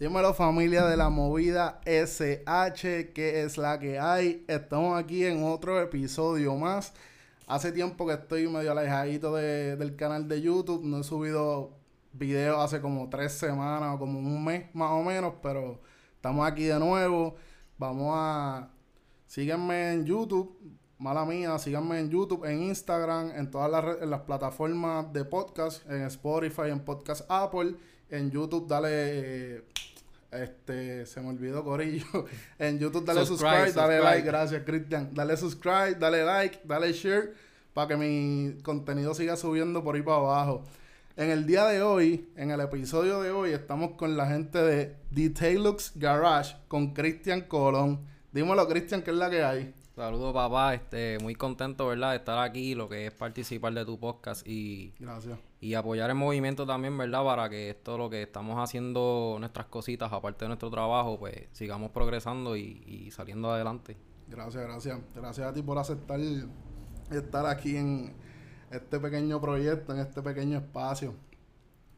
Dímelo familia de la movida SH, que es la que hay. Estamos aquí en otro episodio más. Hace tiempo que estoy medio alejadito del canal de YouTube. No he subido videos hace como tres semanas o como un mes más o menos, pero estamos aquí de nuevo. Vamos a... Síguenme en YouTube, mala mía, síganme en YouTube, en Instagram, en todas las, las plataformas de podcast, en Spotify, en Podcast Apple, en YouTube, dale... Este, se me olvidó Corillo. En YouTube dale subscribe, dale like, gracias Cristian. Dale subscribe, dale like, dale share para que mi contenido siga subiendo por ahí para abajo. En el día de hoy, en el episodio de hoy, estamos con la gente de Detailux Garage, con Cristian Colón. Dímelo, Cristian, ¿qué es la que hay? Saludos, papá. Este, muy contento, ¿verdad? De estar aquí, lo que es participar de tu podcast y... Gracias y apoyar el movimiento también, ¿verdad? Para que esto lo que estamos haciendo, nuestras cositas, aparte de nuestro trabajo, pues sigamos progresando y, saliendo adelante. Gracias, gracias. Gracias a ti por aceptar estar aquí en este pequeño proyecto, en este pequeño espacio.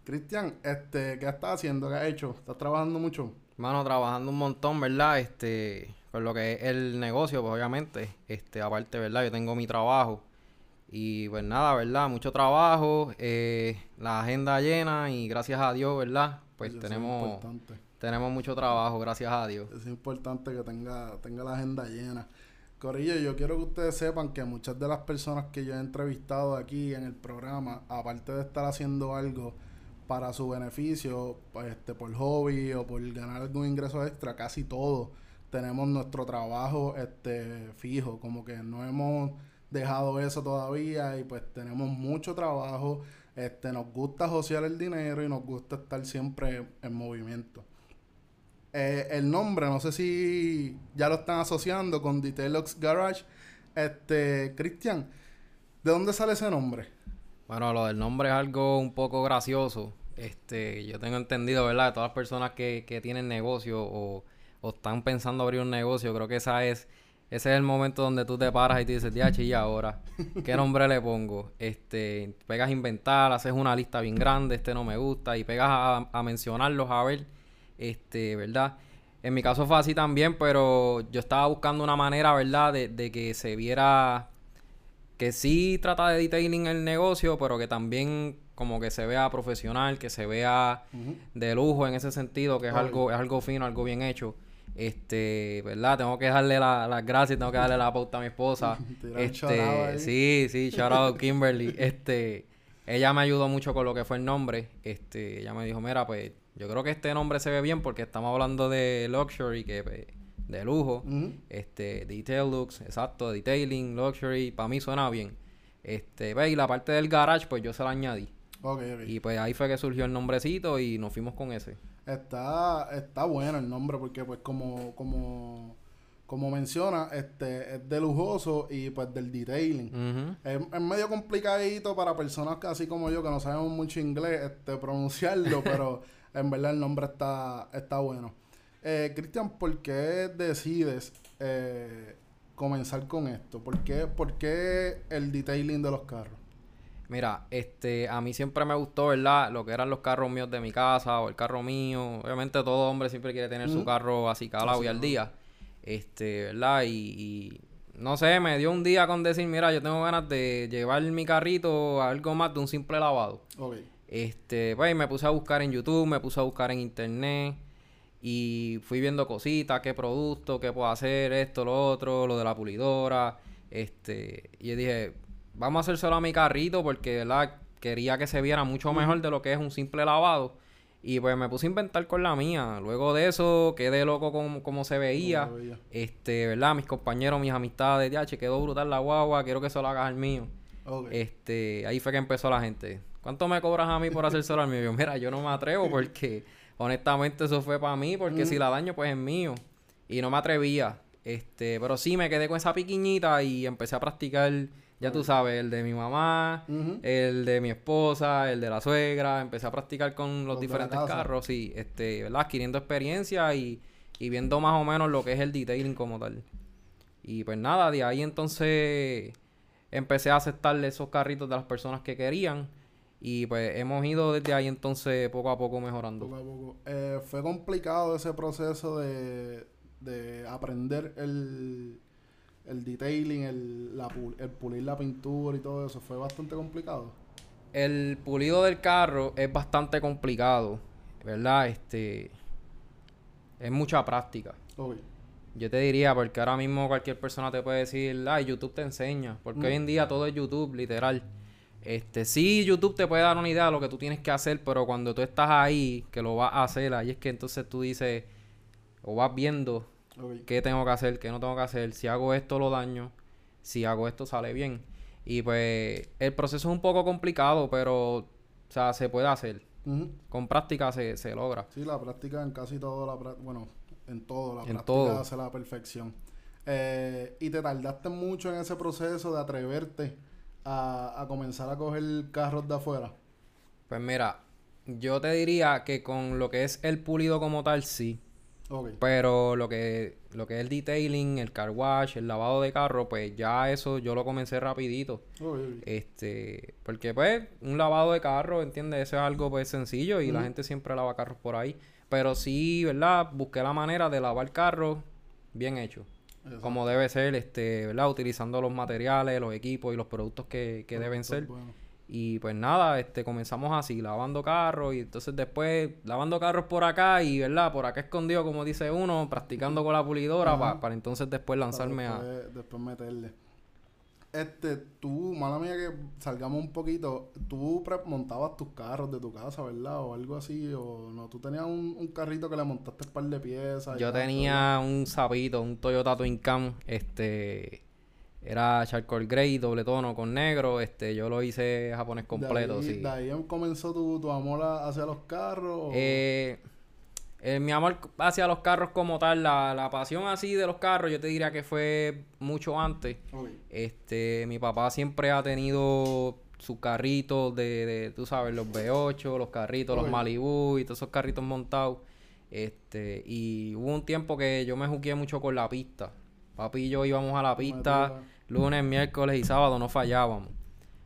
Cristian, este, ¿qué estás haciendo? ¿Qué has hecho? ¿Estás trabajando mucho? Mano, trabajando un montón, ¿verdad? Este, con lo que es el negocio, pues obviamente, este, aparte, ¿verdad? Yo tengo mi trabajo y pues nada, ¿verdad? Mucho trabajo, eh, la agenda llena y gracias a Dios, ¿verdad? Pues tenemos, tenemos mucho trabajo, gracias a Dios. Es importante que tenga, tenga la agenda llena. Corillo, yo quiero que ustedes sepan que muchas de las personas que yo he entrevistado aquí en el programa, aparte de estar haciendo algo para su beneficio, pues, este, por hobby o por ganar algún ingreso extra, casi todos tenemos nuestro trabajo este, fijo, como que no hemos dejado eso todavía y pues tenemos mucho trabajo. Este, nos gusta josear el dinero y nos gusta estar siempre en movimiento. Eh, el nombre, no sé si ya lo están asociando con Detailux Garage. Este, Cristian, ¿de dónde sale ese nombre? Bueno, lo del nombre es algo un poco gracioso. Este, yo tengo entendido, ¿verdad? De todas las personas que, que tienen negocio o, o están pensando abrir un negocio, creo que esa es ese es el momento donde tú te paras y te dices, ya, y ahora, ¿qué nombre le pongo? Este, pegas a inventar, haces una lista bien grande, este no me gusta, y pegas a, mencionarlos a ver, este, ¿verdad? En mi caso fue así también, pero yo estaba buscando una manera, ¿verdad? De, que se viera que sí trata de detailing el negocio, pero que también como que se vea profesional, que se vea de lujo en ese sentido, que es algo, es algo fino, algo bien hecho. Este, ¿verdad? Tengo que darle las gracias, tengo que darle la pauta a mi esposa. este, sí, sí, shout out Kimberly. Este, ella me ayudó mucho con lo que fue el nombre. Este, ella me dijo, mira, pues, yo creo que este nombre se ve bien porque estamos hablando de luxury, que pues, de lujo. Este, detail looks, exacto, detailing, luxury, para mí suena bien. Este, ve, y la parte del garage, pues yo se la añadí. Y pues ahí fue que surgió el nombrecito y nos fuimos con ese. Está, está bueno el nombre porque pues como, como, como menciona, este, es de lujoso y pues del detailing. es, medio complicadito para personas así como yo que no sabemos mucho inglés este, pronunciarlo, pero en verdad el nombre está, está bueno. Eh, Cristian, ¿por qué decides eh, comenzar con esto? ¿Por qué, ¿Por qué el detailing de los carros? Mira, este, a mí siempre me gustó, ¿verdad? Lo que eran los carros míos de mi casa o el carro mío. Obviamente todo hombre siempre quiere tener su carro así calado y al día. Este, ¿verdad? Y, no sé, me dio un día con decir, mira, yo tengo ganas de llevar mi carrito a algo más de un simple lavado. Este, pues me puse a buscar en YouTube, me puse a buscar en internet y fui viendo cositas, qué producto, qué puedo hacer, esto, lo otro, lo de la pulidora. Este, y yo dije, vamos a hacer solo a mi carrito porque, ¿verdad? Quería que se viera mucho mejor de lo que es un simple lavado. Y pues me puse a inventar con la mía. Luego de eso quedé loco con cómo se veía. Este, ¿verdad? Mis compañeros, mis amistades, ya, che, quedó brutal la guagua, quiero que eso lo hagas al mío. Este, ahí fue que empezó la gente. ¿Cuánto me cobras a mí por hacer solo al mío? Yo, mira, yo no me atrevo porque honestamente eso fue para mí, porque si la daño, pues es mío. Y no me atrevía. Este, pero sí me quedé con esa piquiñita y empecé a practicar ya tú sabes, el de mi mamá, el de mi esposa, el de la suegra. Empecé a practicar con los, diferentes carros y, este, ¿verdad? Adquiriendo experiencia y, y viendo más o menos lo que es el detailing como tal. Y pues nada, de ahí entonces empecé a aceptarle esos carritos de las personas que querían. Y pues hemos ido desde ahí entonces poco a poco mejorando. Poco a poco. Eh, fue complicado ese proceso de, de aprender el, el detailing, el, la, el pulir la pintura y todo eso. Fue bastante complicado. El pulido del carro es bastante complicado, ¿verdad? Este es mucha práctica. Yo te diría, porque ahora mismo cualquier persona te puede decir, ay, YouTube te enseña. Porque hoy en día todo es YouTube, literal. Este, sí, YouTube te puede dar una idea de lo que tú tienes que hacer, pero cuando tú estás ahí, que lo vas a hacer, ahí es que entonces tú dices, o vas viendo qué tengo que hacer, qué no tengo que hacer, si hago esto lo daño, si hago esto sale bien. Y pues el proceso es un poco complicado, pero, o sea, se puede hacer. Con práctica se, se, logra. Sí, la práctica en casi todo, la bueno, en todo, la práctica hace la perfección. Eh, y te tardaste mucho en ese proceso de atreverte a, comenzar a coger carros de afuera? Pues mira, yo te diría que con lo que es el pulido como tal, sí. Pero lo que, lo que es el detailing, el car wash, el lavado de carro, pues ya eso yo lo comencé rapidito. Este, porque pues un lavado de carro, ¿entiendes? Eso es algo pues sencillo y la gente siempre lava carros por ahí. Pero sí, ¿verdad? Busqué la manera de lavar carro bien hecho como debe ser, este, ¿verdad? Utilizando los materiales, los equipos y los productos que, que deben ser. Y pues nada, este, comenzamos así, lavando carros y entonces después lavando carros por acá y, ¿verdad? Por acá escondido, como dice uno, practicando con la pulidora para entonces después lanzarme a... Después meterle. Este, tú, mala mía que salgamos un poquito, tú montabas tus carros de tu casa, ¿verdad? O algo así, o no, tú tenías un, carrito que le montaste un par de piezas. Yo tenía un sapito, un Toyota Twin Cam, este, era charcoal gray, doble tono con negro, este, yo lo hice japonés completo, de ahí, sí. ¿De ahí comenzó tu, tu amor hacia los carros? Eh... Eh, mi amor hacia los carros como tal, la, la, pasión así de los carros, yo te diría que fue mucho antes. Este, mi papá siempre ha tenido sus carritos de, de, tú sabes, los V8, los carritos, los Malibu y todos esos carritos montados. Este, y hubo un tiempo que yo me jugué mucho con la pista. Papi y yo íbamos a la pista lunes, miércoles y sábado, no fallábamos.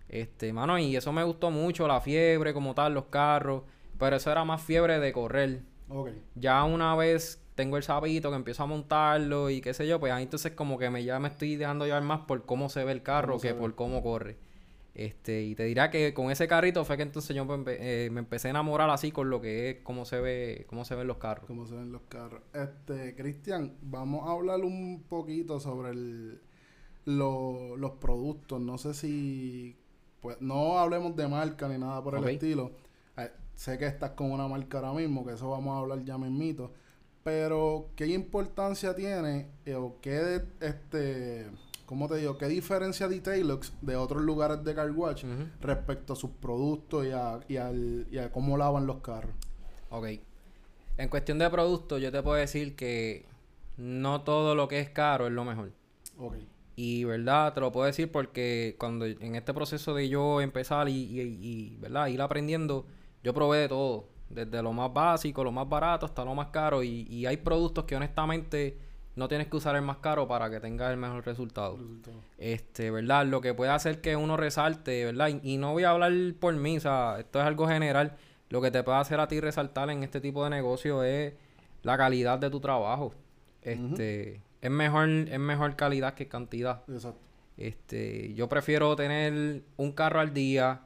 Este, mano, y eso me gustó mucho, la fiebre como tal, los carros. Pero eso era más fiebre de correr. Ya una vez tengo el sabito que empiezo a montarlo y qué sé yo, pues ahí entonces como que me ya me estoy dejando llevar más por cómo se ve el carro que por cómo corre. Este, y te dirá que con ese carrito fue que entonces yo me, eh, empecé a enamorar así con lo que es cómo se ve, cómo se ven los carros. Cómo se ven los carros. Este, Cristian, vamos a hablar un poquito sobre el, los productos. No sé si pues no hablemos de marca ni nada por el estilo. Eh, sé que estás con una marca ahora mismo, que eso vamos a hablar ya mismito. Pero, ¿qué importancia tiene eh, o qué, este, cómo te digo, qué diferencia Detailux de otros lugares de car watch respecto a sus productos y a, y, al, y a cómo lavan los carros? Ok. En cuestión de productos, yo te puedo decir que no todo lo que es caro es lo mejor. Ok. Y, ¿verdad? Te lo puedo decir porque cuando en este proceso de yo empezar y, y, y ¿verdad? Ir aprendiendo yo probé de todo, desde lo más básico, lo más barato hasta lo más caro. Y, hay productos que honestamente no tienes que usar el más caro para que tengas el mejor resultado. Este, ¿verdad? Lo que puede hacer que uno resalte, ¿verdad? Y, no voy a hablar por mí, o sea, esto es algo general. Lo que te puede hacer a ti resaltar en este tipo de negocio es la calidad de tu trabajo. Este, es mejor, es mejor calidad que cantidad. Exacto. Este, yo prefiero tener un carro al día,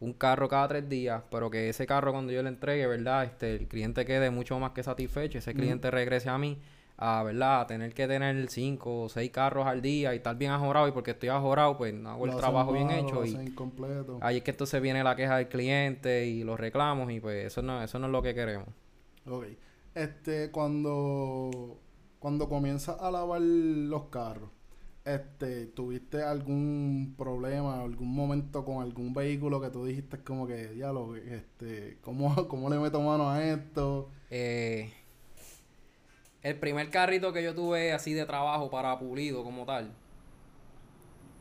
un carro cada tres días, pero que ese carro cuando yo le entregue, ¿verdad? Este, el cliente quede mucho más que satisfecho, ese cliente regrese a mí, a, ¿verdad? A tener que tener cinco o seis carros al día y estar bien ajorado y porque estoy ajorado, pues no hago el trabajo bien hecho y ahí es que entonces viene la queja del cliente y los reclamos y pues eso no, eso no es lo que queremos. Ok. Este, cuando, cuando comienza a lavar los carros, este, ¿tuviste algún problema, algún momento con algún vehículo que tú dijiste como que, diálogo, este, ¿cómo, ¿cómo le meto mano a esto? Eh, el primer carrito que yo tuve así de trabajo para pulido como tal.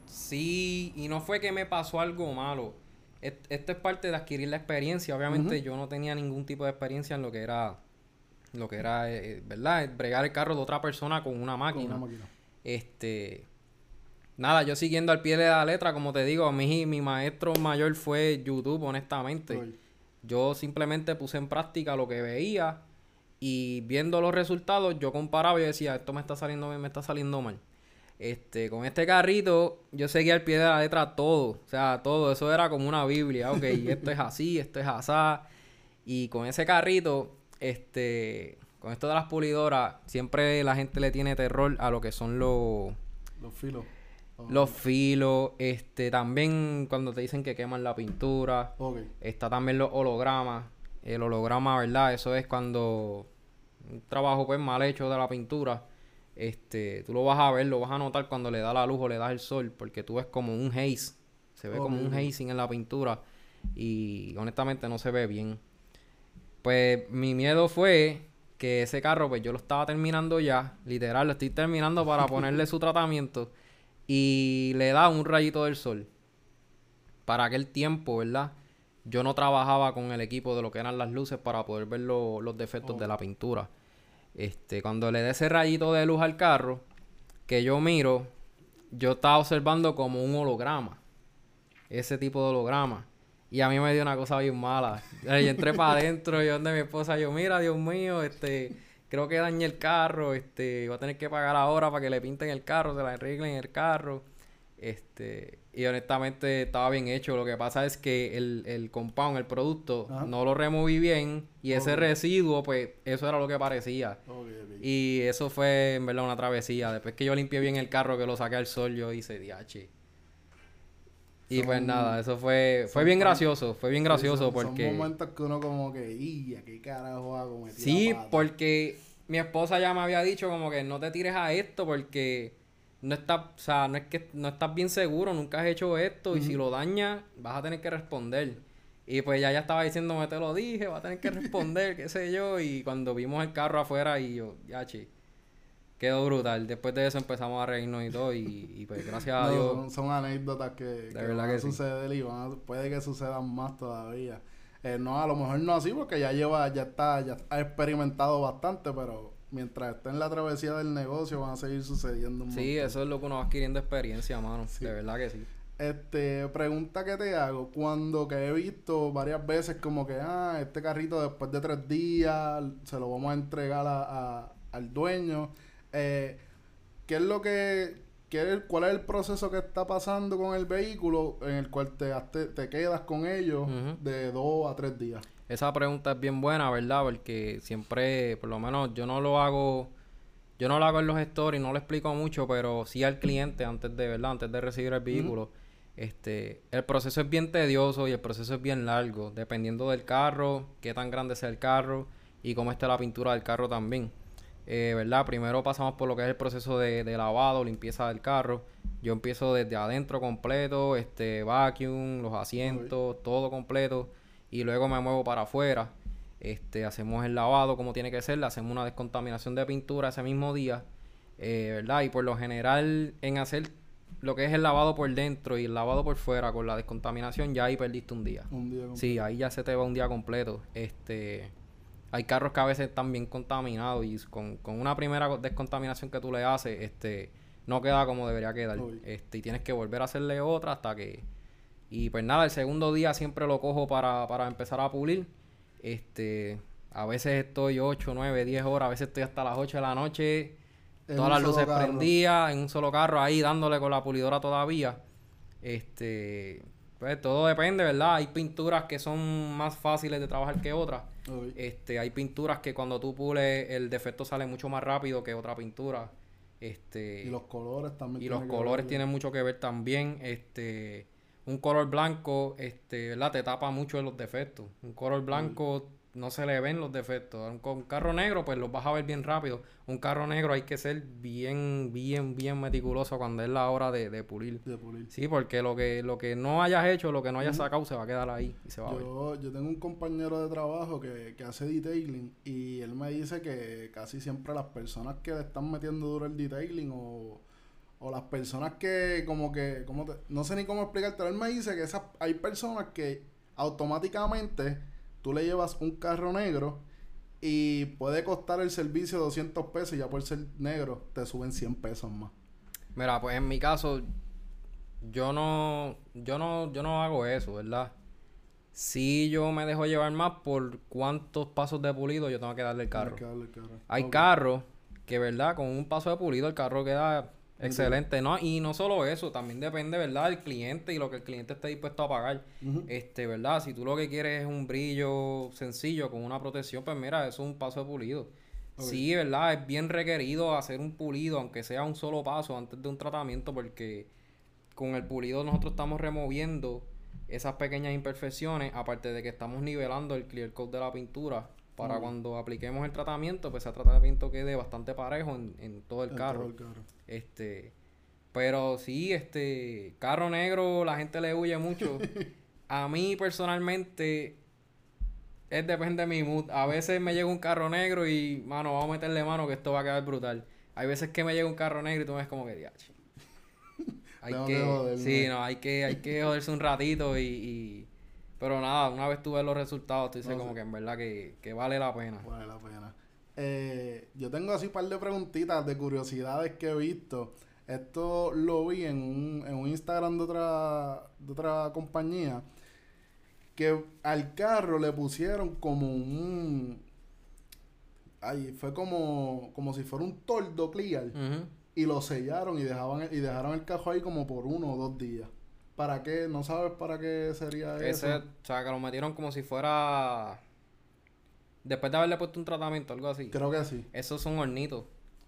Sí, y no fue que me pasó algo malo. Esto es parte de adquirir la experiencia. Obviamente yo no tenía ningún tipo de experiencia en lo que era, lo que era, eh, ¿verdad? Bregar el carro de otra persona con una máquina. Con una máquina. Este, nada, yo siguiendo al pie de la letra, como te digo, a mí mi maestro mayor fue YouTube, honestamente. Yo simplemente puse en práctica lo que veía y viendo los resultados yo comparaba y decía, esto me está saliendo bien, me está saliendo mal. Este, con este carrito yo seguía al pie de la letra todo, o sea, todo, eso era como una Biblia, ok, esto es así, esto es asá. Y con ese carrito, este, con esto de las pulidoras, siempre la gente le tiene terror a lo que son los... Los filos. Los filos, este, también cuando te dicen que queman la pintura. Está también los hologramas. El holograma, ¿verdad? Eso es cuando un trabajo pues mal hecho de la pintura. Este, tú lo vas a ver, lo vas a notar cuando le da la luz o le das el sol, porque tú ves como un haze. Se ve como un hazing en la pintura. Y honestamente no se ve bien. Pues mi miedo fue que ese carro, pues yo lo estaba terminando ya. Literal, lo estoy terminando para ponerle su tratamiento y le da un rayito del sol. Para aquel tiempo, ¿verdad? Yo no trabajaba con el equipo de lo que eran las luces para poder ver los defectos de la pintura. Este, cuando le dé ese rayito de luz al carro, que yo miro, yo estaba observando como un holograma. Ese tipo de holograma. Y a mí me dio una cosa bien mala. Yo entré para adentro y donde mi esposa, yo, mira, Dios mío, este, creo que dañé el carro, este, va a tener que pagar ahora para que le pinten el carro, se la arreglen el carro. Este, y honestamente estaba bien hecho. Lo que pasa es que el, el compound, el producto, no lo removí bien. Y ese residuo, pues, eso era lo que parecía. Y eso fue, en verdad, una travesía. Después que yo limpié bien el carro, que lo saqué al sol, yo hice DH. Y pues nada, eso fue fue bien gracioso, fue bien gracioso porque... Son momentos que uno como que, qué carajo hago! Sí, porque mi esposa ya me había dicho como que no te tires a esto porque no estás, o sea, no es que no estás bien seguro, nunca has hecho esto y si lo dañas vas a tener que responder. Y pues ya ya estaba diciéndome, te lo dije, va a tener que responder, qué sé yo. Y cuando vimos el carro afuera y yo, ya, chi quedó brutal. Después de eso empezamos a reírnos y todo. Y, pues gracias a Dios. Son, anécdotas que, van a suceder y puede que sucedan más todavía. Eh, no, a lo mejor no así porque ya lleva, ya está, ya ha experimentado bastante, pero mientras esté en la travesía del negocio van a seguir sucediendo un Sí, eso es lo que uno va adquiriendo experiencia, mano. De verdad que sí. Este, pregunta que te hago, cuando que he visto varias veces como que, ah, este carrito después de tres días se lo vamos a entregar a al dueño eh, ¿Qué es lo que... Qué, ¿Cuál es el proceso que está pasando con el vehículo en el cual te, te, quedas con ellos de dos a tres días? Esa pregunta es bien buena, ¿verdad? Porque siempre, por lo menos yo no lo hago... Yo no lo hago en los stories, no lo explico mucho, pero sí al cliente antes de, ¿verdad? Antes de recibir el vehículo. Este, el proceso es bien tedioso y el proceso es bien largo, dependiendo del carro, qué tan grande sea el carro y cómo esté la pintura del carro también. Eh, ¿verdad? Primero pasamos por lo que es el proceso de, lavado, limpieza del carro. Yo empiezo desde adentro completo, este vacuum, los asientos, todo completo. Y luego me muevo para afuera. Este, hacemos el lavado como tiene que ser, le hacemos una descontaminación de pintura ese mismo día. Eh, ¿Verdad? Y por lo general, en hacer lo que es el lavado por dentro y el lavado por fuera con la descontaminación, ya ahí perdiste un día. Un día Sí, ahí ya se te va un día completo. Este hay carros que a veces están bien contaminados y con, una primera descontaminación que tú le haces, este, no queda como debería quedar. Este, y tienes que volver a hacerle otra hasta que. Y pues nada, el segundo día siempre lo cojo para, para empezar a pulir. Este, a veces estoy 8, 9, 10 horas, a veces estoy hasta las 8 de la noche. todas las luces prendidas en un solo carro ahí dándole con la pulidora todavía. Este, pues todo depende, ¿verdad? Hay pinturas que son más fáciles de trabajar que otras. Este, hay pinturas que cuando tú pules el defecto sale mucho más rápido que otra pintura. Este, y los colores también. Y los colores tienen mucho que ver también. Este, un color blanco, este, ¿verdad? Te tapa mucho de los defectos. Un color blanco no se le ven los defectos. Con un carro negro, pues los vas a ver bien rápido. Un carro negro hay que ser bien, bien, bien meticuloso cuando es la hora de, pulir. De pulir. Sí, porque lo que, lo que no hayas hecho, lo que no hayas sacado, se va a quedar ahí y se va yo, a ver. Yo tengo un compañero de trabajo que, que hace detailing y él me dice que casi siempre las personas que le están metiendo duro el detailing o o las personas que como que como no sé ni cómo explicarte él me dice que esas hay personas que automáticamente tú le llevas un carro negro y puede costar el servicio 200 pesos y ya por ser negro te suben 100 pesos más. Mira, pues en mi caso, yo no, yo no, yo no hago eso, ¿verdad? Sí, yo me dejo llevar más por cuántos pasos de pulido yo tengo que darle el carro. Hay carros que, ¿verdad? Con un paso de pulido el carro queda excelente, ¿no? Y no solo eso, también depende, ¿verdad? Del cliente y lo que el cliente esté dispuesto a pagar. Este, ¿verdad? Si tú lo que quieres es un brillo sencillo con una protección, pues mira, eso es un paso de pulido. Sí, ¿verdad? Es bien requerido hacer un pulido, aunque sea un solo paso antes de un tratamiento, porque con el pulido nosotros estamos removiendo esas pequeñas imperfecciones, aparte de que estamos nivelando el clear coat de la pintura para cuando apliquemos el tratamiento, pues ese tratamiento quede bastante parejo en, todo el carro. Este, pero sí, este, carro negro, la gente le huye mucho. a mí personalmente es depende de mi mood. A veces me llega un carro negro y, mano, vamos a meterle mano que esto va a quedar brutal. Hay veces que me llega un carro negro y tú me ves como que, diache. hay que, sí, no, hay que, hay que joderse un ratito y pero nada, una vez tuve los resultados, tú dices como que en verdad que, vale la pena. Vale la pena. Eh, yo tengo así un par de preguntitas, de curiosidades que he visto. Esto lo vi en un, en un Instagram de otra, de otra compañía. Que al carro le pusieron como un. Ay, fue como, como si fuera un tordo clear. Y lo sellaron y dejaban y dejaron el carro ahí como por uno o dos días. ¿Para qué? ¿No sabes para qué sería Ese, eso? O sea, que lo metieron como si fuera... Después de haberle puesto un tratamiento, algo así. Creo que sí. Esos son hornitos.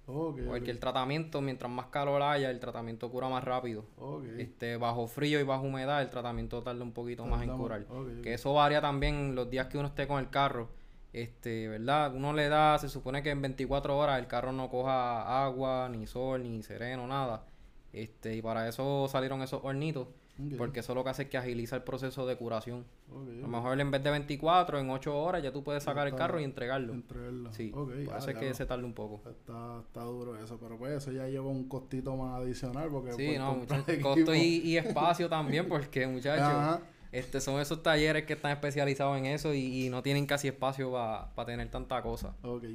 Porque el tratamiento, mientras más calor haya, el tratamiento cura más rápido. Este, bajo frío y bajo humedad, el tratamiento tarda un poquito más en curar. que eso varía también los días que uno esté con el carro. Este, ¿verdad? Uno le da, se supone que en 24 horas el carro no coja agua, ni sol, ni sereno, nada. Este, y para eso salieron esos hornitos. Porque eso lo que hace es que agiliza el proceso de curación. A lo mejor en vez de 24, en 8 horas ya tú puedes sacar el carro y entregarlo. Entregarlo. Sí. Okay. Hace que se tarde un poco. Está, está duro eso, pero pues eso ya lleva un costito más adicional porque... Sí, no, costo y, espacio también porque muchachos... Este, son esos talleres que están especializados en eso y, no tienen casi espacio para tener tanta cosa. Ok.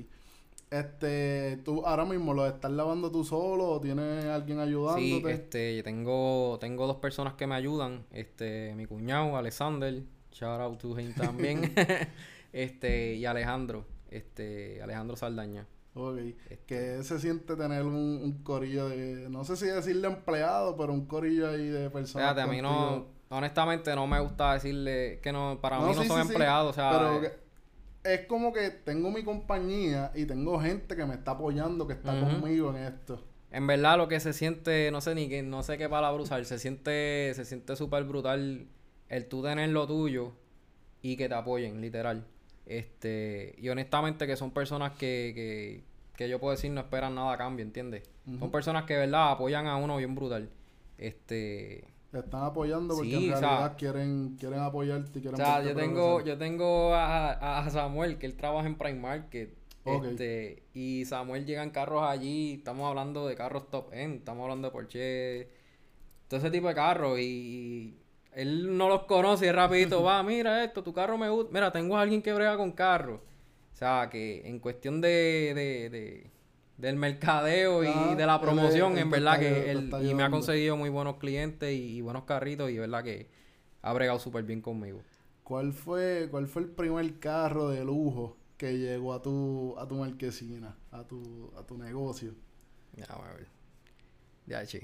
Este, tú ahora mismo lo estás lavando tú solo o tienes alguien ayudándote? Sí, este, tengo, tengo dos personas que me ayudan, este, mi cuñado, Alexander, shout out to him también, este, y Alejandro, este, Alejandro Saldaña. Ok. Este. ¿Qué se siente tener un, corillo de, no sé si decirle empleado, pero un corillo ahí de personas? Fíjate, a mí no, honestamente no me gusta decirle que no, para mí no son empleados, o sea... Pero eh, es como que tengo mi compañía y tengo gente que me está apoyando, que está conmigo en esto. En verdad lo que se siente, no sé ni qué, no sé qué palabra usar, se siente, se siente súper brutal el tú tener lo tuyo y que te apoyen, literal. Este, y honestamente que son personas que, que, que yo puedo decir no esperan nada a cambio, ¿entiendes? Son personas que, ¿verdad? Apoyan a uno bien brutal. Este, te están apoyando porque en realidad quieren, quieren apoyarte y quieren O sea, yo tengo, yo tengo a, a, Samuel, que él trabaja en Prime Market. Este, y Samuel llega en carros allí, estamos hablando de carros top end, estamos hablando de Porsche, todo ese tipo de carros y, él no los conoce y rapidito va, mira esto, tu carro me gusta, mira, tengo a alguien que brega con carros. O sea, que en cuestión de, de del mercadeo y ah, de la promoción, en verdad que él, y me ha conseguido muy buenos clientes y, buenos carritos y verdad que ha bregado súper bien conmigo. ¿Cuál fue, ¿Cuál fue el primer carro de lujo que llegó a tu, a tu marquesina, a tu, a tu negocio? Ya, a ver. Ya, sí.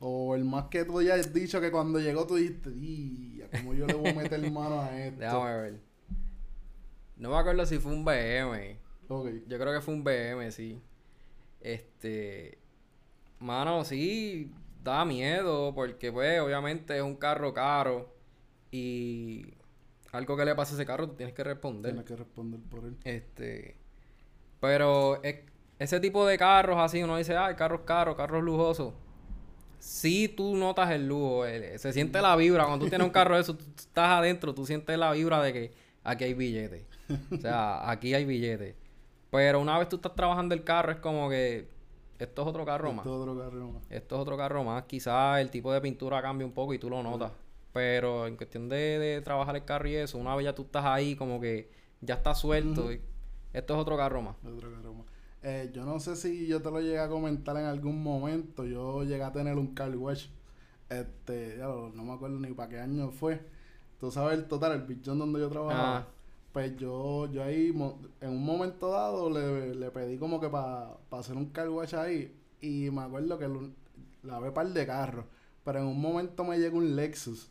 O el más que tú ya has dicho que cuando llegó tú dijiste, como yo le voy a meter mano a esto. Déjame ver. No me acuerdo si fue un BM. Yo creo que fue un BM, sí. Este. Mano, sí, da miedo porque, pues, obviamente es un carro caro y algo que le pase a ese carro, tú tienes que responder. Tienes que responder por él. Este. Pero ese tipo de carros así, uno dice, ah, carros caros, carros lujosos. Sí, tú notas el lujo, eh, se siente la vibra. Cuando tú tienes un carro de eso, tú estás adentro, tú sientes la vibra de que aquí hay billetes. O sea, aquí hay billetes. Pero una vez tú estás trabajando el carro, es como que esto es otro carro más. Esto es otro carro más. Esto es otro carro más. Quizás el tipo de pintura cambia un poco y tú lo notas. Pero en cuestión de, trabajar el carro y eso, una vez ya tú estás ahí, como que ya está suelto. esto es otro carro más. Otro carro más. Eh, yo no sé si yo te lo llegué a comentar en algún momento. Yo llegué a tener un car wash. Este, ya no me acuerdo ni para qué año fue. Tú sabes el total, el bichón donde yo trabajaba. Ah. Pues yo, yo ahí, en un momento dado, le, le pedí como que para hacer un car ahí. Y me acuerdo que lavé par de carros. Pero en un momento me llegó un Lexus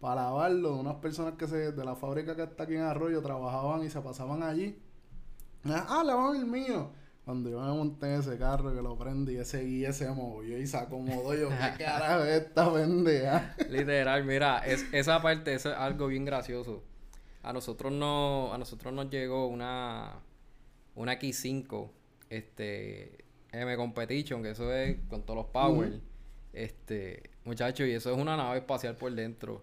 para lavarlo de unas personas que se, de la fábrica que está aquí en Arroyo trabajaban y se pasaban allí. Ah, lavamos el mío. Cuando yo me monté en ese carro que lo prendí, ese guía se movió y se acomodó. Yo, ¿qué carajo es esta pendeja? Literal, mira, es, esa parte es algo bien gracioso. A nosotros no, a nosotros nos llegó una, una X5, este, M Competition, que eso es con todos los power. Este, muchachos, y eso es una nave espacial por dentro.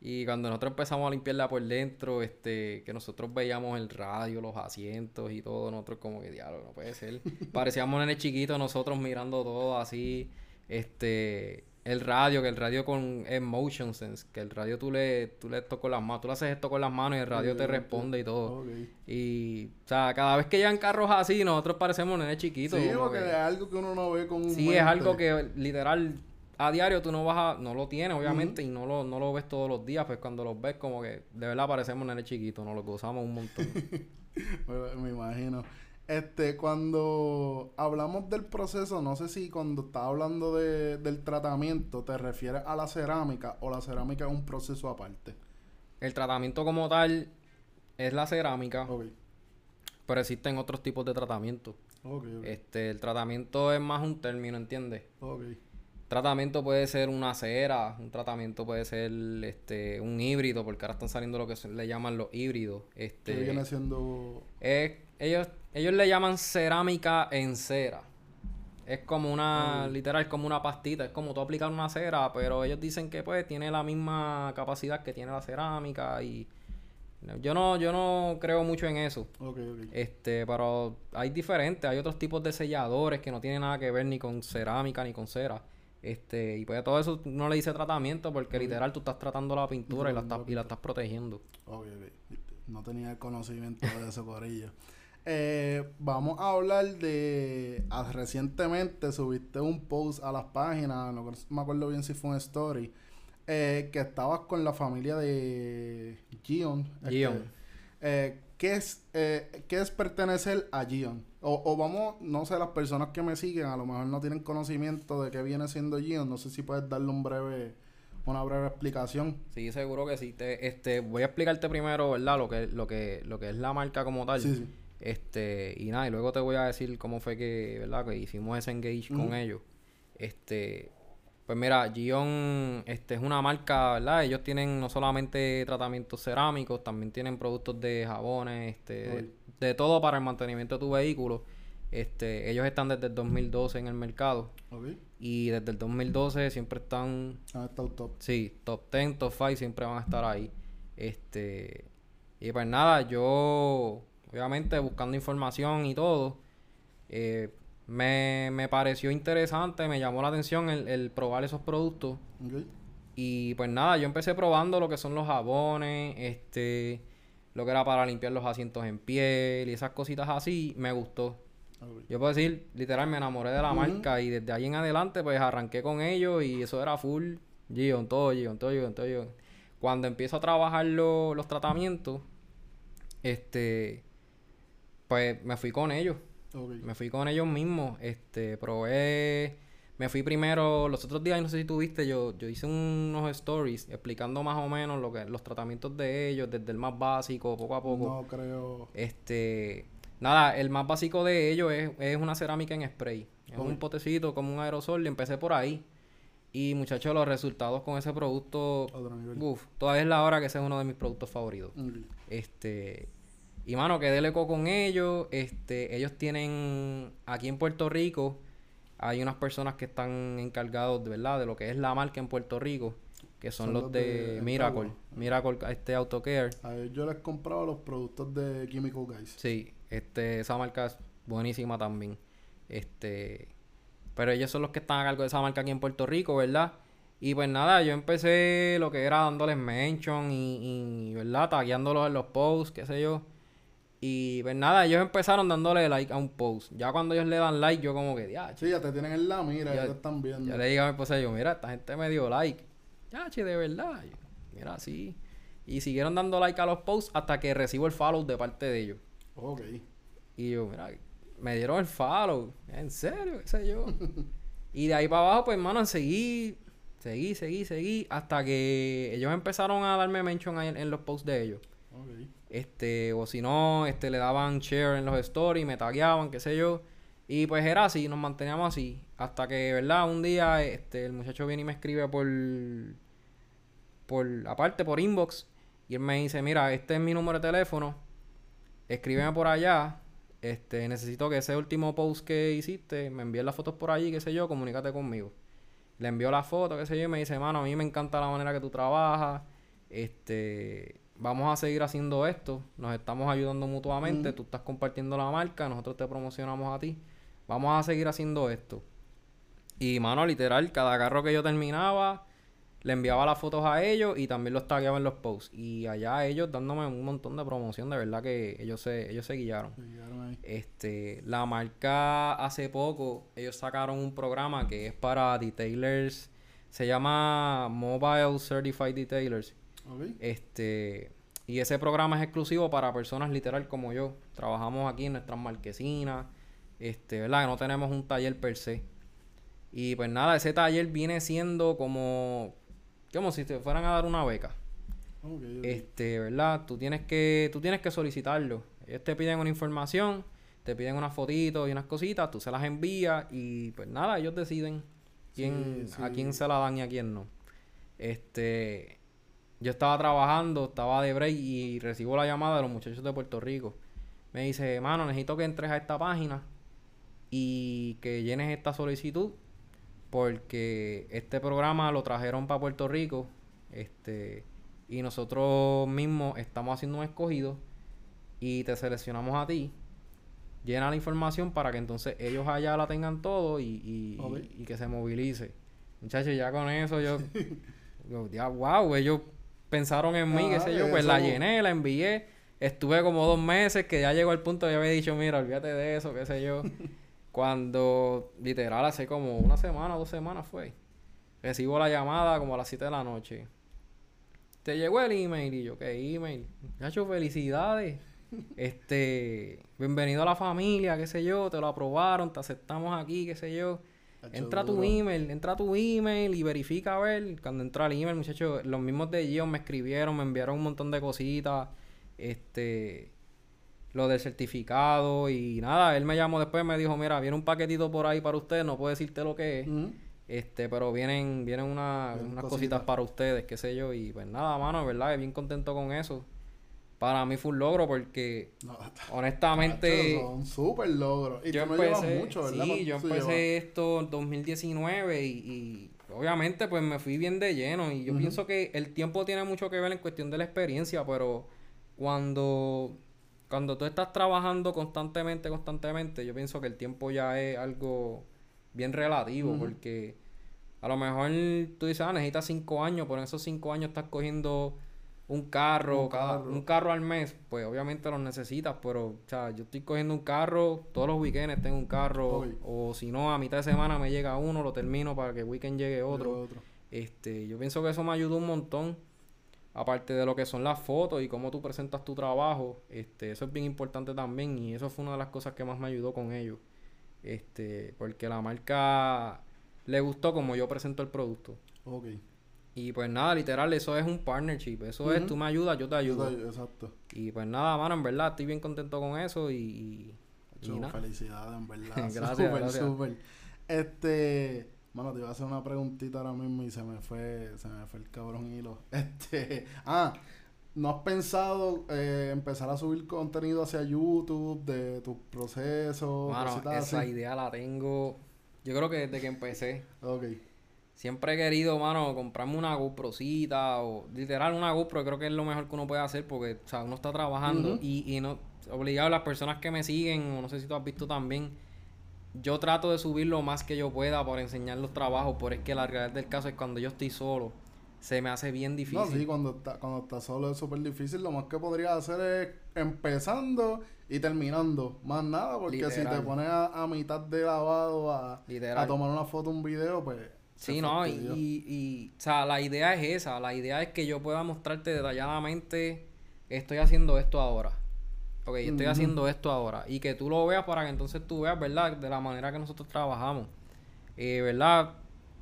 Y cuando nosotros empezamos a limpiarla por dentro, este, que nosotros veíamos el radio, los asientos y todo, nosotros como que diablo, no puede ser. Parecíamos nenes chiquitos nosotros mirando todo así, este, el radio, que el radio con motion sense, que el radio tú le, tú le tocas las manos, tú le haces esto con las manos y el radio te responde y todo. Y, o sea, cada vez que llegan carros así, nosotros parecemos nenes chiquitos. Sí, porque es algo que uno no ve con un Sí, es algo que literal a diario tú no vas a, no lo tienes obviamente y no lo, no lo ves todos los días, pues cuando los ves como que de verdad parecemos nenes chiquitos, nos lo gozamos un montón. me, imagino. Este, cuando hablamos del proceso, no sé si cuando estás hablando de, del tratamiento te refieres a la cerámica o la cerámica es un proceso aparte. El tratamiento como tal es la cerámica. Pero existen otros tipos de tratamiento. Este, el tratamiento es más un término, ¿entiendes? Okay. Tratamiento puede ser una cera, un tratamiento puede ser este un híbrido, porque ahora están saliendo lo que le llaman los híbridos. Este, ¿Qué viene siendo? Ellos, ellos le llaman cerámica en cera. Es como una, literal, como una pastita, es como tú aplicar una cera, pero ellos dicen que pues tiene la misma capacidad que tiene la cerámica y yo no, yo no creo mucho en eso. Este, pero hay diferentes, hay otros tipos de selladores que no tienen nada que ver ni con cerámica ni con cera. Este, y pues todo eso no le dice tratamiento porque literal tú estás tratando la pintura y, la estás, y la estás protegiendo. No tenía el conocimiento de eso, Corillo. Eh, vamos a hablar de. Ah, recientemente subiste un post a las páginas, no me acuerdo bien si fue un story, eh, que estabas con la familia de Gion. Este, Gion. Eh, ¿qué, es, eh, ¿Qué es pertenecer a Gion? O, vamos, no sé, las personas que me siguen a lo mejor no tienen conocimiento de qué viene siendo Gion. No sé si puedes darle un breve, una breve explicación. Sí, seguro que sí. Te, este, voy a explicarte primero, ¿verdad? Lo que, lo que, lo que es la marca como tal. Sí, sí. Este, y nada, y luego te voy a decir cómo fue que, ¿verdad? Que hicimos ese engage con ellos. Este, pues mira, Gion este, es una marca, ¿verdad? Ellos tienen no solamente tratamientos cerámicos, también tienen productos de jabones, este, de, todo para el mantenimiento de tu vehículo. Este, ellos están desde el 2012 en el mercado. Y desde el 2012 siempre están... Han estado top. Sí, top 10, top 5 siempre van a estar ahí. Este... Y pues nada, yo... Obviamente buscando información y todo. Eh, me, me pareció interesante, me llamó la atención el, el probar esos productos. Y pues nada, yo empecé probando lo que son los jabones, este, lo que era para limpiar los asientos en piel y esas cositas así, me gustó. Yo puedo decir, literal, me enamoré de la marca y desde ahí en adelante pues arranqué con ellos y eso era full Gion, todo Gion, todo Gion, todo Gion. Cuando empiezo a trabajar los tratamientos, este, pues me fui con ellos. Me fui con ellos mismos, este, probé, me fui primero, los otros días, no sé si tuviste, yo, yo hice unos stories explicando más o menos lo que, los tratamientos de ellos, desde el más básico, poco a poco. No creo. Este, nada, el más básico de ellos es, una cerámica en spray. Es un potecito como un aerosol y empecé por ahí. Y muchachos, los resultados con ese producto, uff, todavía es la hora que ese es uno de mis productos favoritos. Este, y mano, quedé eco con ellos. Este, ellos tienen aquí en Puerto Rico, hay unas personas que están encargados, de verdad, de lo que es la marca en Puerto Rico, que son, los, de, Miracle, Miracle este AutoCare. A yo les comprado los productos de Chemical Guys. Sí, este, esa marca es buenísima también. Este, pero ellos son los que están a cargo de esa marca aquí en Puerto Rico, ¿verdad? Y pues nada, yo empecé lo que era dándoles mention y, y ¿verdad? Tagueándolos en los posts, qué sé yo. Y pues nada, ellos empezaron dándole like a un post. Ya cuando ellos le dan like, yo como que, ya, Sí, ya te tienen en la mira, ya, te están viendo. Ya le digo a mi esposa, yo, mira, esta gente me dio like. Ya, che, de verdad. mira, sí. Y siguieron dando like a los posts hasta que recibo el follow de parte de ellos. Ok. Y yo, mira, me dieron el follow. ¿En serio? ¿Qué sé yo? y de ahí para abajo, pues, hermano, seguí, seguí, seguí, seguí, hasta que ellos empezaron a darme mention en, en los posts de ellos. Okay. Este, o si no, este, le daban share en los stories, me tagueaban, qué sé yo. Y pues era así, nos manteníamos así. Hasta que, ¿verdad? Un día, este, el muchacho viene y me escribe por, por, aparte, por inbox. Y él me dice, mira, este es mi número de teléfono. Escríbeme por allá. Este, necesito que ese último post que hiciste, me envíes las fotos por allí, qué sé yo, comunícate conmigo. Le envió la foto, qué sé yo, y me dice, mano, a mí me encanta la manera que tú trabajas. Este, vamos a seguir haciendo esto, nos estamos ayudando mutuamente, tú estás compartiendo la marca, nosotros te promocionamos a ti, vamos a seguir haciendo esto. Y mano, literal, cada carro que yo terminaba, le enviaba las fotos a ellos y también los tagueaba en los posts. Y allá ellos dándome un montón de promoción, de verdad que ellos se, ellos se guiaron. Este, la marca hace poco, ellos sacaron un programa que es para detailers, se llama Mobile Certified Detailers este, y ese programa es exclusivo para personas literal como yo. Trabajamos aquí en nuestras marquesinas, este, ¿verdad? Que no tenemos un taller per se. Y pues nada, ese taller viene siendo como, como si te fueran a dar una beca. Este, ¿verdad? Tú tienes que, tú tienes que solicitarlo. Ellos te piden una información, te piden unas fotitos y unas cositas, tú se las envías y pues nada, ellos deciden quién, a quién se la dan y a quién no. Este, yo estaba trabajando, estaba de break y recibo la llamada de los muchachos de Puerto Rico. Me dice, mano, necesito que entres a esta página y que llenes esta solicitud porque este programa lo trajeron para Puerto Rico este y nosotros mismos estamos haciendo un escogido y te seleccionamos a ti. Llena la información para que entonces ellos allá la tengan todo y, y, que se movilice muchachos ya con eso yo, yo ya wow ellos pensaron en mí, qué sé yo, pues la llené, la envié. Estuve como dos meses que ya llegó el punto, ya había dicho, mira, olvídate de eso, qué sé yo. Cuando literal hace como una semana, dos semanas fue. Recibo la llamada como a las 7 de la noche. Te llegó el email y yo, ¿qué email? Muchachos, felicidades. Este, bienvenido a la familia, qué sé yo, te lo aprobaron, te aceptamos aquí, qué sé yo. Entra tu email, entra tu email y verifica a ver. Cuando entra el email, muchachos, los mismos de Gion me escribieron, me enviaron un montón de cositas. Este, lo del certificado y nada. Él me llamó después me dijo, mira, viene un paquetito por ahí para usted, no puedo decirte lo que es. Este, pero vienen, vienen unas cositas. para ustedes, qué sé yo. Y pues nada, mano, verdad, bien contento con eso para mí fue un logro porque honestamente son súper logros y yo empecé, mucho ¿verdad? sí yo empecé esto en 2019 y, y, obviamente pues me fui bien de lleno. Y yo pienso que el tiempo tiene mucho que ver en cuestión de la experiencia pero cuando cuando tú estás trabajando constantemente constantemente yo pienso que el tiempo ya es algo bien relativo porque a lo mejor tú dices ah necesitas cinco años pero en esos cinco años estás cogiendo un carro, un carro. un carro al mes, pues obviamente lo necesitas, pero, o sea, yo estoy cogiendo un carro, todos los weekends tengo un carro, o si no, a mitad de semana me llega uno, lo termino para que el weekend llegue otro. Este, yo pienso que eso me ayudó un montón, aparte de lo que son las fotos y cómo tú presentas tu trabajo, este, eso es bien importante también, y eso fue una de las cosas que más me ayudó con ellos. Este, porque la marca le gustó como yo presento el producto. Okay. Y pues nada, literal, eso es un partnership. Eso es, tú me ayudas, yo te ayudo. exacto. Y pues nada, mano, en verdad, estoy bien contento con eso y... Felicidades, en verdad. gracias, súper, súper. Este... Mano, te iba a hacer una preguntita ahora mismo y se me fue, se me fue el cabrón hilo. Este... Ah... ¿No has pensado eh, empezar a subir contenido hacia YouTube de tus procesos? Mano, esa idea la tengo. Yo creo que desde que empecé. Ok siempre he querido, mano, comprarme una GoProcita o literal una GoPro, creo que es lo mejor que uno puede hacer porque, o sea, uno está trabajando y, y no, obligado a las personas que me siguen, o no sé si tú has visto también, yo trato de subir lo más que yo pueda para enseñar los trabajos, pero es que la realidad del caso es cuando yo estoy solo, se me hace bien difícil. No, sí, cuando está, cuando está solo es súper difícil. Lo más que podría hacer es empezando y terminando. Más nada, porque si te pones a, mitad de lavado a, a tomar una foto, un video, pues... Sí, no, y, y, o sea, la idea es esa. La idea es que yo pueda mostrarte detalladamente, estoy haciendo esto ahora. Ok, estoy haciendo esto ahora. Y que tú lo veas para que entonces tú veas, ¿verdad? De la manera que nosotros trabajamos. Eh, ¿Verdad?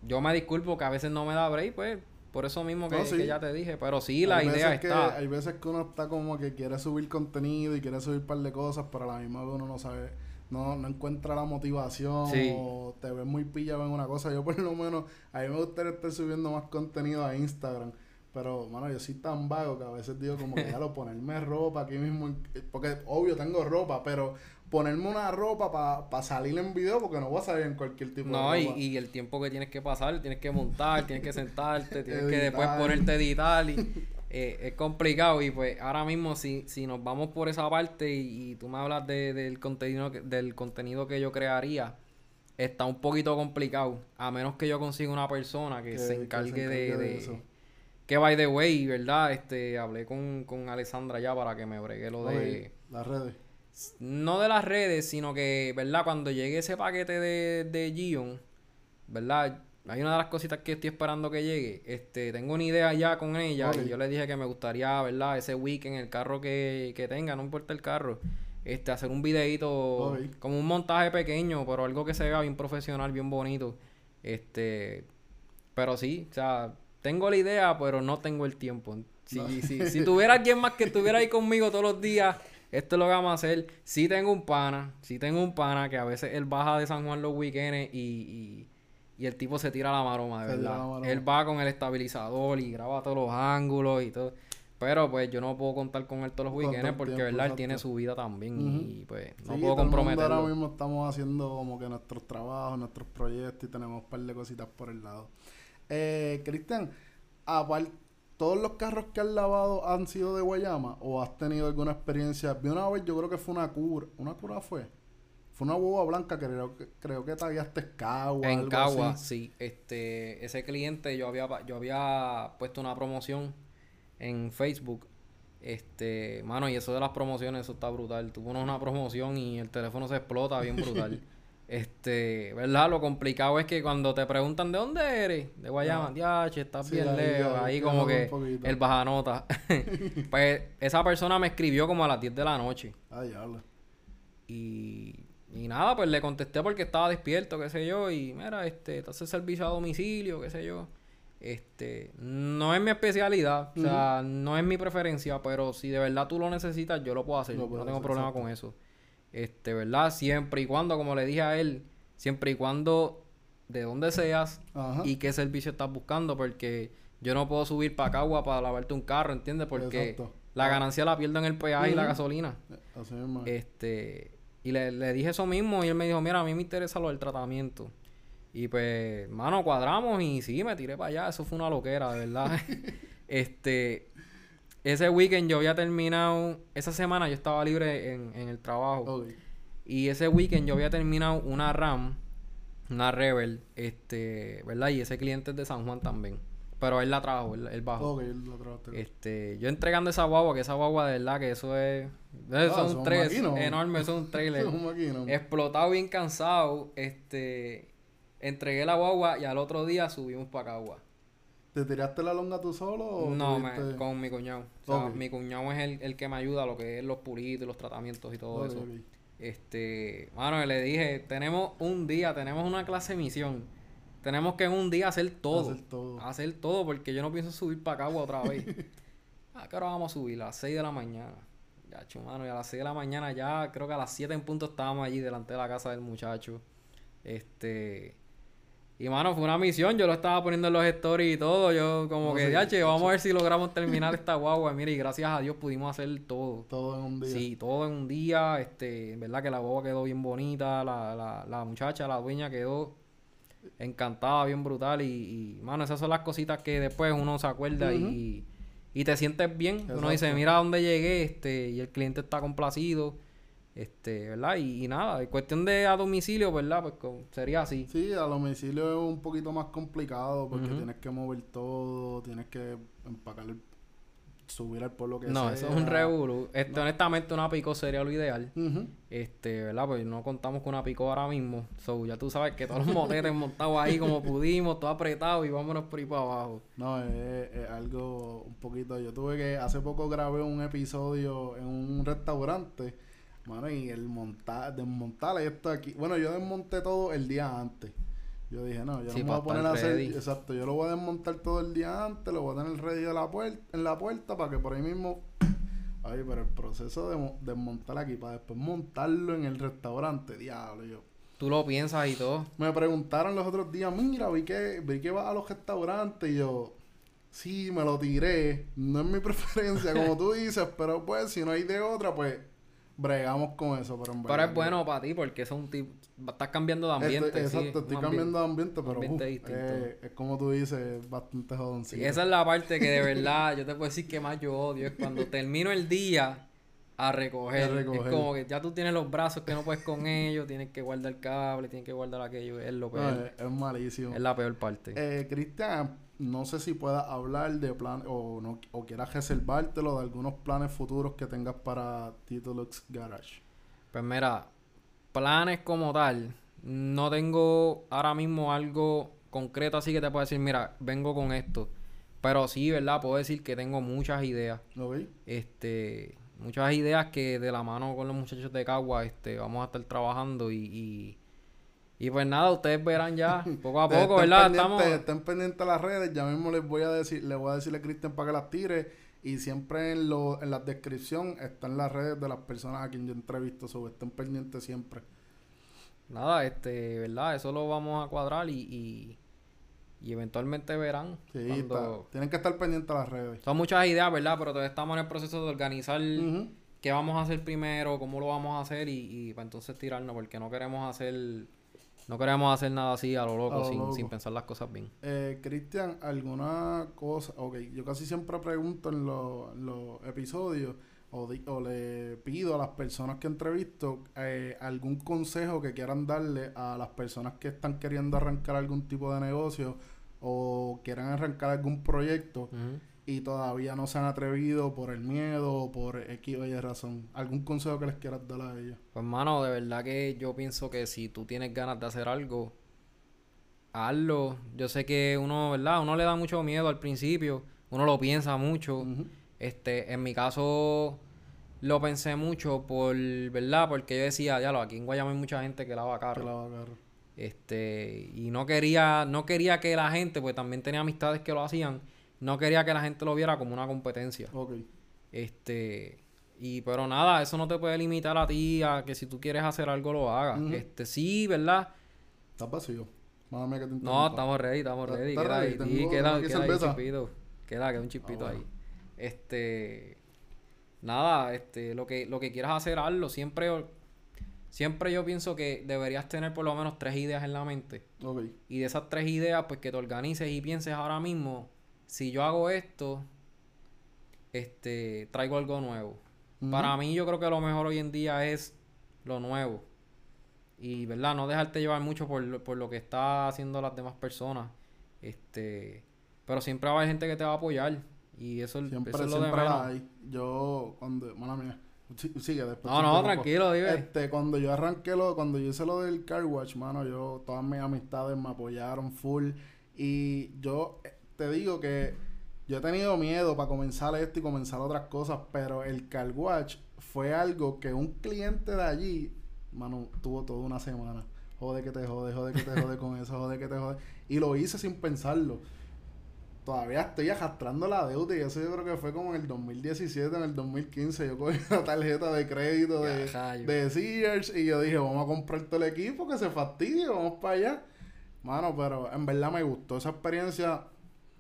Yo me disculpo que a veces no me da break, pues por eso mismo que, ya te dije. Pero sí, la idea está. hay veces que uno está como que quiere subir contenido y quiere subir un par de cosas, pero a la misma vez uno no sabe, no, no encuentra la motivación o te ves muy pillado en una cosa. Yo por lo menos, a mí me gustaría estar subiendo más contenido a Instagram. Pero, mano, yo soy tan vago que a veces digo como que ya lo ponerme ropa aquí mismo. Porque, obvio, tengo ropa, pero ponerme una ropa para salir en video porque no voy a salir en cualquier tipo de ropa. No, y, el tiempo que tienes que pasar, tienes que montar, tienes que sentarte, tienes que después ponerte a editar y eh, es complicado y pues ahora mismo si, si nos vamos por esa parte y, tú me hablas de, del contenido del contenido que yo crearía, está un poquito complicado, a menos que yo consiga una persona que, se encargue, de, eso. Que by the way, ¿verdad? Este, hablé con, con Alessandra ya para que me bregue lo de las redes no de las redes, sino que, ¿verdad? Cuando llegue ese paquete de, de Gion, ¿verdad? Hay una de las cositas que estoy esperando que llegue. Este, tengo una idea ya con ella y yo le dije que me gustaría, ¿verdad? Ese weekend, el carro que, que tenga, no importa el carro, este, hacer un videito como un montaje pequeño, pero algo que se vea bien profesional, bien bonito. Este, pero sí, o sea, tengo la idea, pero no tengo el tiempo. Si, si, si tuviera alguien más que estuviera ahí conmigo todos los días esto es lo que vamos a hacer. Sí tengo un pana, sí tengo un pana que a veces él baja de San Juan los weekends y, y, el tipo se tira la maroma, de verdad. Él va con el estabilizador y graba todos los ángulos y todo. Pero pues yo no puedo contar con él todos los weekends porque, verdad, él tiene su vida también y pues no puedo comprometerlo. Ahora mismo estamos haciendo como que nuestros trabajos, nuestros proyectos y tenemos un par de cositas por el lado. Eh, Cristian, aparte ¿Todos los carros que has lavado han sido de Guayama o has tenido alguna experiencia? Vi una vez, yo creo que fue una cura. ¿Una cura fue? Fue una boba blanca que creo que, creo que tallaste Cagua. En Cagua, sí. Este, ese cliente yo había, yo había puesto una promoción en Facebook. Este, mano, y eso de las promociones, eso está brutal. Tú pones una promoción y el teléfono se explota bien brutal. Este, ¿verdad? Lo complicado es que cuando te preguntan de dónde eres, de Guayama, ya, estás bien lejos, ahí como que el baja nota. pues esa persona me escribió como a las 10 de la noche. Ay, y, y nada, pues le contesté porque estaba despierto, qué sé yo, y mira, este, el servicio a domicilio, qué sé yo. Este, no es mi especialidad, o sea, no es mi preferencia, pero si de verdad tú lo necesitas, yo lo puedo hacer, no tengo problema con eso. Este, ¿verdad? Siempre y cuando, como le dije a él, siempre y cuando de donde seas y qué servicio estás buscando, porque yo no puedo subir para Cagua para lavarte un carro, ¿entiendes? Porque la ganancia la pierdo en el peaje y la gasolina. Así este, y le, le, dije eso mismo y él me dijo, mira, a mí me interesa lo del tratamiento. Y pues, mano, cuadramos y sí, me tiré para allá. Eso fue una loquera, de verdad. este, ese weekend yo había terminado, esa semana yo estaba libre en, el trabajo. Y ese weekend yo había terminado una RAM, una Rebel, este, ¿verdad? Y ese cliente es de San Juan también. Pero él la trajo, él, bajó. Este, yo entregando esa guagua, que esa guagua de verdad que eso es. Eso ah, es un tres enorme, eso es un trailer. Explotado, bien cansado. Este. Entregué la guagua y al otro día subimos para Cagua. ¿Te tiraste la longa tú solo? O no, con mi cuñado. O sea, mi cuñado es el, el, que me ayuda a lo que es los pulitos y los tratamientos y todo eso. Este, bueno, le dije, tenemos un día, tenemos una clase de misión. Tenemos que en un día hacer todo. Hacer todo. Hacer todo, porque yo no pienso subir para acá otra vez. ¿A qué hora vamos a subir? A las 6 de la mañana. Ya, chumano, y a las 6 de la mañana ya, creo que a las 7 en punto estábamos allí delante de la casa del muchacho. Este y mano, fue una misión, yo lo estaba poniendo en los stories y todo, yo como que, ya, vamos a ver si logramos terminar esta guagua. Mire, y gracias a Dios pudimos hacer todo. Todo en un día. Sí, todo en un día, este, en verdad que la guagua quedó bien bonita, la, la, la muchacha, la dueña quedó encantada, bien brutal y, y, mano, esas son las cositas que después uno se acuerda y, y, te sientes bien. Uno dice, mira dónde llegué, este, y el cliente está complacido. Este, ¿verdad? Y, nada, en cuestión de a domicilio, ¿verdad? Pues sería así. Sí, a domicilio es un poquito más complicado porque tienes que mover todo, tienes que empacar el subir al pueblo que no, eso es un revolú. Este, Honestamente, una pico sería lo ideal. Este, ¿verdad? Pues no contamos con una pico ahora mismo. So, ya tú sabes que todos los motetes montados ahí como pudimos, todo apretado y vámonos por ahí para abajo. No, es, algo un poquito. Yo tuve que, hace poco grabé un episodio en un restaurante, mano, y el montar, desmontar esto aquí. Bueno, yo desmonté todo el día antes. Yo dije, no, yo no me voy a poner a hacer. Exacto, yo lo voy a desmontar todo el día antes, lo voy a tener ready de la puerta, en la puerta para que por ahí mismo. Ay, pero el proceso de desmontar aquí para después montarlo en el restaurante, diablo, yo. Tú lo piensas y todo. Me preguntaron los otros días, mira, vi que, vi que vas a los restaurantes y yo. Sí, me lo tiré. No es mi preferencia, como tú dices, pero pues si no hay de otra, pues bregamos con eso. Pero, pero es bueno para ti porque es un tipo estás cambiando de ambiente. exacto, estoy cambiando de ambiente, pero eh, es como tú dices, bastante jodoncito. esa es la parte que de verdad yo te puedo decir que más yo odio. Es cuando termino el día a recoger. Es como que ya tú tienes los brazos que no puedes con ellos, tienes que guardar el cable, tienes que guardar aquello. Es lo peor. es, malísimo. Es la peor parte. Eh, Cristian, no sé si puedas hablar de plan o no o quieras reservártelo de algunos planes futuros que tengas para Titulux Garage. Pues mira, planes como tal, no tengo ahora mismo algo concreto así que te puedo decir, mira, vengo con esto. Pero sí, ¿verdad? Puedo decir que tengo muchas ideas. Este, muchas ideas que de la mano con los muchachos de Cagua, este, vamos a estar trabajando y, y, pues nada, ustedes verán ya poco a poco, ¿verdad? Estamos... Estén pendientes a las redes, ya mismo les voy a decir, les voy a decirle a Cristian para que las tire y siempre en, lo, en la descripción están las redes de las personas a quien yo entrevisto. Sobre estén pendientes siempre. Nada, este, ¿verdad? Eso lo vamos a cuadrar y, y, eventualmente verán. Sí, tienen que estar pendientes a las redes. Son muchas ideas, ¿verdad? Pero todavía estamos en el proceso de organizar qué vamos a hacer primero, cómo lo vamos a hacer y, y para entonces tirarnos, porque no queremos hacer no queremos hacer nada así a lo loco, sin, pensar las cosas bien. Eh, Cristian, ¿alguna cosa? Ok, yo casi siempre pregunto en los, episodios o, o, le pido a las personas que entrevisto eh, algún consejo que quieran darle a las personas que están queriendo arrancar algún tipo de negocio o quieran arrancar algún proyecto y todavía no se han atrevido por el miedo o por X o Y razón. ¿Algún consejo que les quieras dar a ellos? Pues, mano, de verdad que yo pienso que si tú tienes ganas de hacer algo, hazlo. Yo sé que uno, ¿verdad? Uno le da mucho miedo al principio, uno lo piensa mucho. Este, en mi caso lo pensé mucho por, ¿verdad? Porque yo decía, ya lo, aquí en Guayama hay mucha gente que lava carro. Que lava carro. Este, y no quería, no quería que la gente, pues también tenía amistades que lo hacían no quería que la gente lo viera como una competencia. Ok. Este, y pero nada, eso no te puede limitar a ti a que si tú quieres hacer algo lo hagas. Este, sí, ¿verdad? Está vacío. Mándame que te No, estamos ready, estamos ready. Queda, ahí, queda, queda un chispito. Queda, queda un chispito ah, ahí. Este, nada, este, lo que, lo que quieras hacer, hazlo. Siempre, siempre yo pienso que deberías tener por lo menos tres ideas en la mente. Okay. Y de esas tres ideas, pues que te organices y pienses ahora mismo si yo hago esto, este, traigo algo nuevo. Para mí yo creo que lo mejor hoy en día es lo nuevo. Y, ¿verdad? No dejarte llevar mucho por, lo que está haciendo las demás personas. Este, pero siempre va a haber gente que te va a apoyar. Y eso, siempre, eso es lo siempre Hay. Yo, cuando, mala mía, sigue después. No, no, tranquilo, dime. Este, cuando yo arranqué lo, cuando yo hice lo del car watch, mano, yo, todas mis amistades me apoyaron full. Y yo, te digo que yo he tenido miedo para comenzar esto y comenzar otras cosas, pero el car watch fue algo que un cliente de allí, mano, tuvo toda una semana. Jode que te jode, jode que te jode con eso, jode que te jode. Y lo hice sin pensarlo. Todavía estoy arrastrando la deuda y eso yo creo que fue como en el 2017, en el 2015. Yo cogí una tarjeta de crédito de, de Sears y yo dije, vamos a comprar todo el equipo que se fastidie, vamos para allá. Mano, pero en verdad me gustó esa experiencia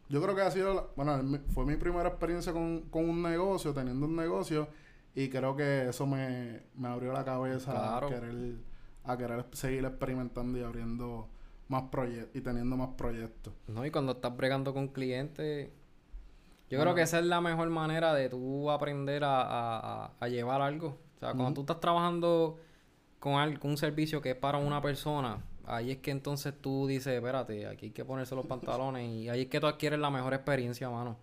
yo creo que ha sido, bueno, fue mi primera experiencia con, con un negocio, teniendo un negocio, y creo que eso me, me abrió la cabeza a, querer, a querer seguir experimentando y abriendo más proyectos y teniendo más proyectos. No, y cuando estás bregando con clientes, yo creo que esa es la mejor manera de tú aprender a, a, a llevar algo. O sea, cuando tú estás trabajando con, un servicio que es para una persona, ahí es que entonces tú dices, espérate, aquí hay que ponerse los pantalones y ahí es que tú adquieres la mejor experiencia, mano.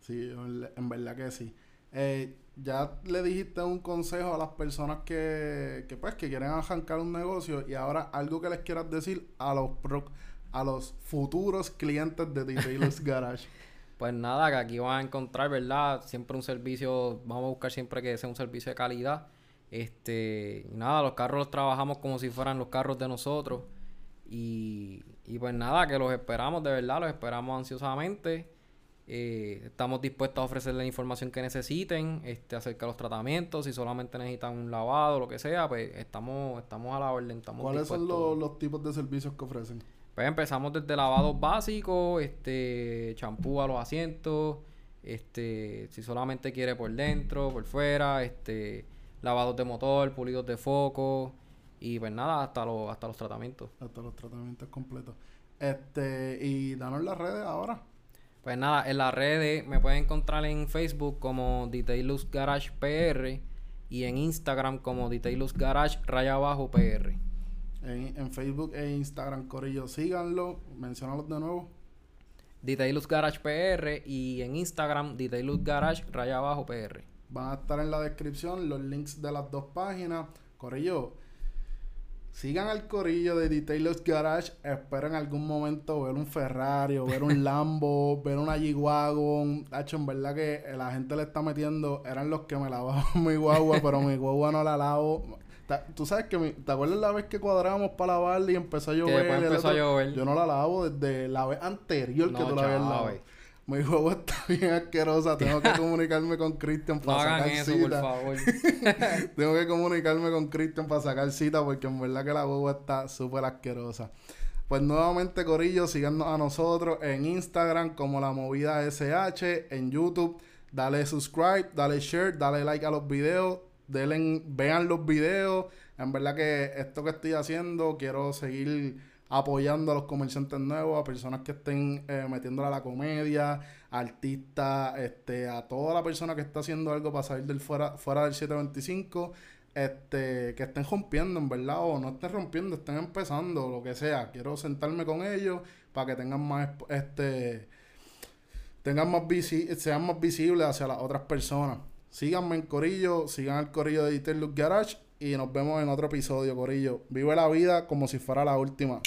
Sí, en verdad que sí. Eh, ya le dijiste un consejo a las personas que, que pues que quieren arrancar un negocio y ahora algo que les quieras decir a los a los futuros clientes de Detailers Garage. Pues nada, que aquí van a encontrar, ¿verdad? Siempre un servicio, vamos a buscar siempre que sea un servicio de calidad. Este, nada, los carros los trabajamos como si fueran los carros de nosotros. Y, y pues nada, que los esperamos, de verdad, los esperamos ansiosamente. Eh, estamos dispuestos a ofrecerles la información que necesiten este, acerca de los tratamientos. Si solamente necesitan un lavado, lo que sea, pues estamos, estamos a la orden. Estamos ¿Cuáles son los, los, tipos de servicios que ofrecen? Pues empezamos desde lavados básicos, este, champú a los asientos, este, si solamente quiere por dentro, por fuera, este, lavados de motor, pulidos de foco y pues nada, hasta los, hasta los tratamientos. Hasta los tratamientos completos. Este, y danos las redes ahora. Pues nada, en las redes me pueden encontrar en Facebook como Detailus Garage PR y en Instagram como Detailus Garage raya abajo PR. En, Facebook e Instagram, Corillo, síganlo, mencionalos de nuevo. Detailus Garage PR y en Instagram Detailus Garage raya abajo PR. Van a estar en la descripción los links de las dos páginas. Corillo, Sigan al corillo de Detailers Garage. Espero en algún momento ver un Ferrari o ver un Lambo, ver una G-Wagon. Hacho, en verdad que la gente le está metiendo. Eran los que me lavaban mi guagua, pero mi guagua no la lavo. Tú sabes que, ¿te acuerdas la vez que cuadramos para lavarla y empezó a llover? Empezó a llover. Yo no la lavo desde la vez anterior que tú la habías lavado. Mi huevo está bien asquerosa. Tengo que comunicarme con Christian para sacar eso, cita. por favor. Tengo que comunicarme con Christian para sacar cita porque en verdad que la huevo está súper asquerosa. Pues nuevamente, Corillo, síganos a nosotros en Instagram como La Movida SH, en YouTube. Dale subscribe, dale share, dale like a los videos. Denle, vean los videos. En verdad que esto que estoy haciendo, quiero seguir apoyando a los comerciantes nuevos, a personas que estén eh, metiéndole a la comedia, artistas, este, a toda la persona que está haciendo algo para salir del fuera, fuera del 725, este, que estén rompiendo, en verdad, o no estén rompiendo, estén empezando, lo que sea. Quiero sentarme con ellos para que tengan más, este, tengan más sean más visibles hacia las otras personas. Síganme en Corillo, sigan al Corillo de Detail Garage y nos vemos en otro episodio, Corillo. Vive la vida como si fuera la última.